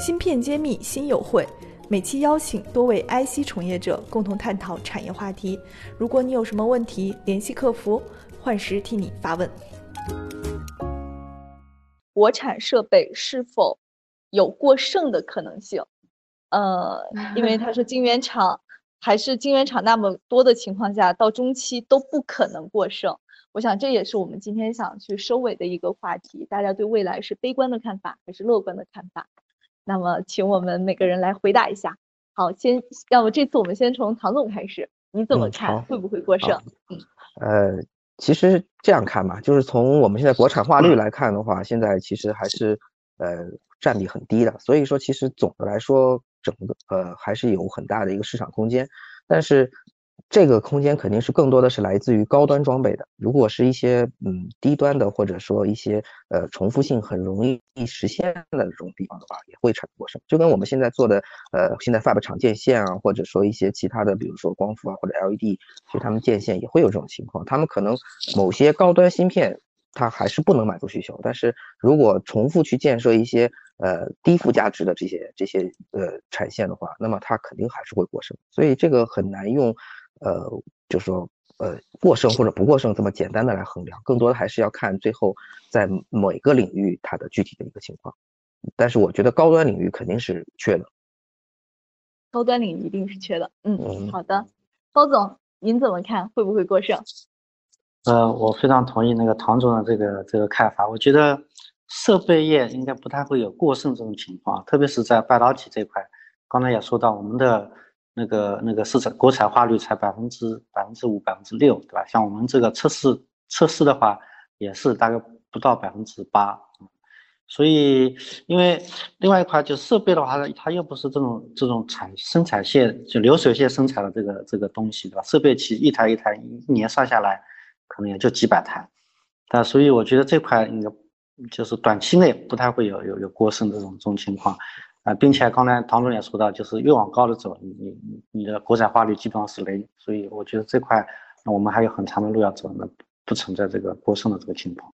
芯片揭秘新友会，每期邀请多位 IC 从业者共同探讨产业话题。如果你有什么问题，联系客服，幻时替你发问。国产设备是否有过剩的可能性？呃，因为他说晶圆厂还是晶圆厂那么多的情况下，到中期都不可能过剩。我想这也是我们今天想去收尾的一个话题。大家对未来是悲观的看法还是乐观的看法？那么，请我们每个人来回答一下。好，先，要么这次我们先从唐总开始，你怎么看？会不会过剩？嗯，呃，其实这样看嘛，就是从我们现在国产化率来看的话，现在其实还是呃占比很低的。所以说，其实总的来说，整个呃还是有很大的一个市场空间，但是。这个空间肯定是更多的是来自于高端装备的。如果是一些嗯低端的，或者说一些呃重复性很容易实现的这种地方的话，也会产过剩。就跟我们现在做的呃现在 Fab 厂建线啊，或者说一些其他的，比如说光伏啊或者 LED，其实他们建线也会有这种情况。他们可能某些高端芯片它还是不能满足需求，但是如果重复去建设一些呃低附加值的这些这些呃产线的话，那么它肯定还是会过剩。所以这个很难用。呃，就说呃过剩或者不过剩这么简单的来衡量，更多的还是要看最后在某一个领域它的具体的一个情况。但是我觉得高端领域肯定是缺的，高端领域一定是缺的。嗯，好的，包总您怎么看？会不会过剩？呃，我非常同意那个唐总的这个这个看法。我觉得设备业应该不太会有过剩这种情况，特别是在半导体这块。刚才也说到我们的。那个那个市场国产化率才百分之百分之五百分之六，对吧？像我们这个测试测试的话，也是大概不到百分之八。所以，因为另外一块就设备的话，它又不是这种这种产生产线就流水线生产的这个这个东西，对吧？设备其实一台一台一年算下来，可能也就几百台。但所以我觉得这块应该就是短期内不太会有有有过剩的这种这种情况。啊，并且刚才唐总也说到，就是越往高的走，你你你的国产化率基本上是零，所以我觉得这块，那我们还有很长的路要走，那不存在这个过剩的这个情况。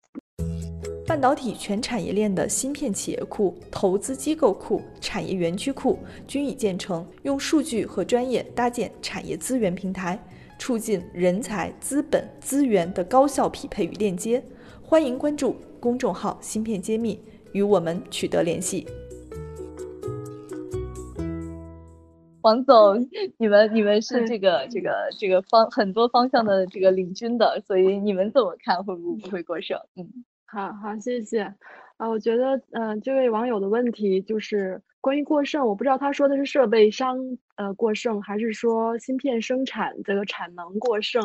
半导体全产业链的芯片企业库、投资机构库、产业园区库均已建成，用数据和专业搭建产业资源平台，促进人才、资本、资源的高效匹配与链接。欢迎关注公众号“芯片揭秘”，与我们取得联系。王总，你们你们是这个这个这个方很多方向的这个领军的，所以你们怎么看会不会过剩？嗯，好好谢谢。啊，我觉得嗯，这位网友的问题就是关于过剩，我不知道他说的是设备商呃过剩，还是说芯片生产这个产能过剩？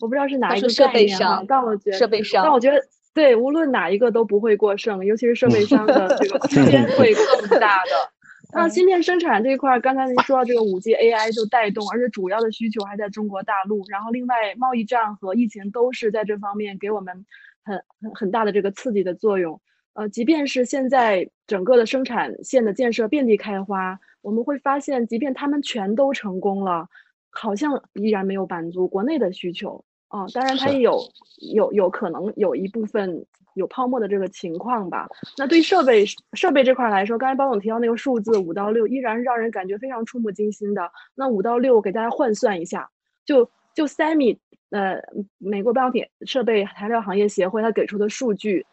我不知道是哪一个设备商，但我觉得设备商，但我觉得对，无论哪一个都不会过剩，尤其是设备商的这个 空间会更大的。那芯片生产这一块，刚才您说到这个五 G AI 就带动，而且主要的需求还在中国大陆。然后另外贸易战和疫情都是在这方面给我们很很很大的这个刺激的作用。呃，即便是现在整个的生产线的建设遍地开花，我们会发现，即便他们全都成功了，好像依然没有满足国内的需求。啊，当然它也有有有可能有一部分。有泡沫的这个情况吧。那对设备设备这块来说，刚才包总提到那个数字五到六，依然让人感觉非常触目惊心的。那五到六，给大家换算一下，就就 semi，呃，美国半导体设备材料行业协会它给出的数据，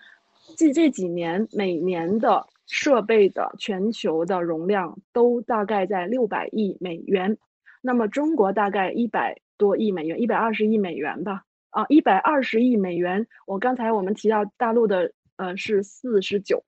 近这几年每年的设备的全球的容量都大概在六百亿美元，那么中国大概一百多亿美元，一百二十亿美元吧。啊，一百二十亿美元。我刚才我们提到大陆的，呃，是四十九，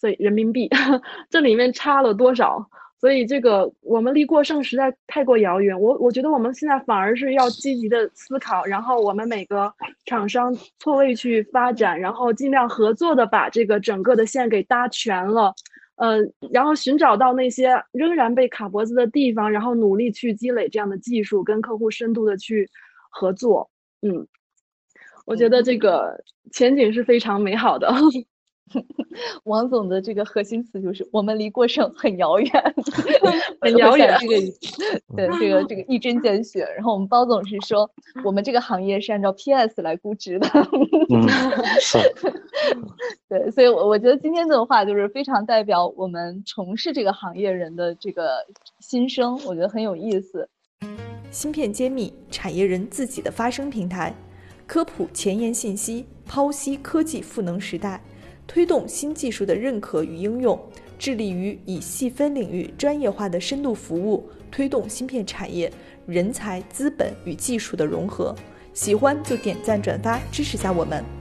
所以人民币 这里面差了多少？所以这个我们离过剩实在太过遥远。我我觉得我们现在反而是要积极的思考，然后我们每个厂商错位去发展，然后尽量合作的把这个整个的线给搭全了，呃，然后寻找到那些仍然被卡脖子的地方，然后努力去积累这样的技术，跟客户深度的去合作，嗯。我觉得这个前景是非常美好的。王总的这个核心词就是我们离过剩很遥远，很遥远。这个 对这个这个一针见血。然后我们包总是说，我们这个行业是按照 PS 来估值的。嗯，是。对，所以，我我觉得今天的话就是非常代表我们从事这个行业人的这个心声，我觉得很有意思。芯片揭秘，产业人自己的发声平台，科普前沿信息，剖析科技赋能时代。推动新技术的认可与应用，致力于以细分领域专业化的深度服务，推动芯片产业人才、资本与技术的融合。喜欢就点赞转发支持下我们。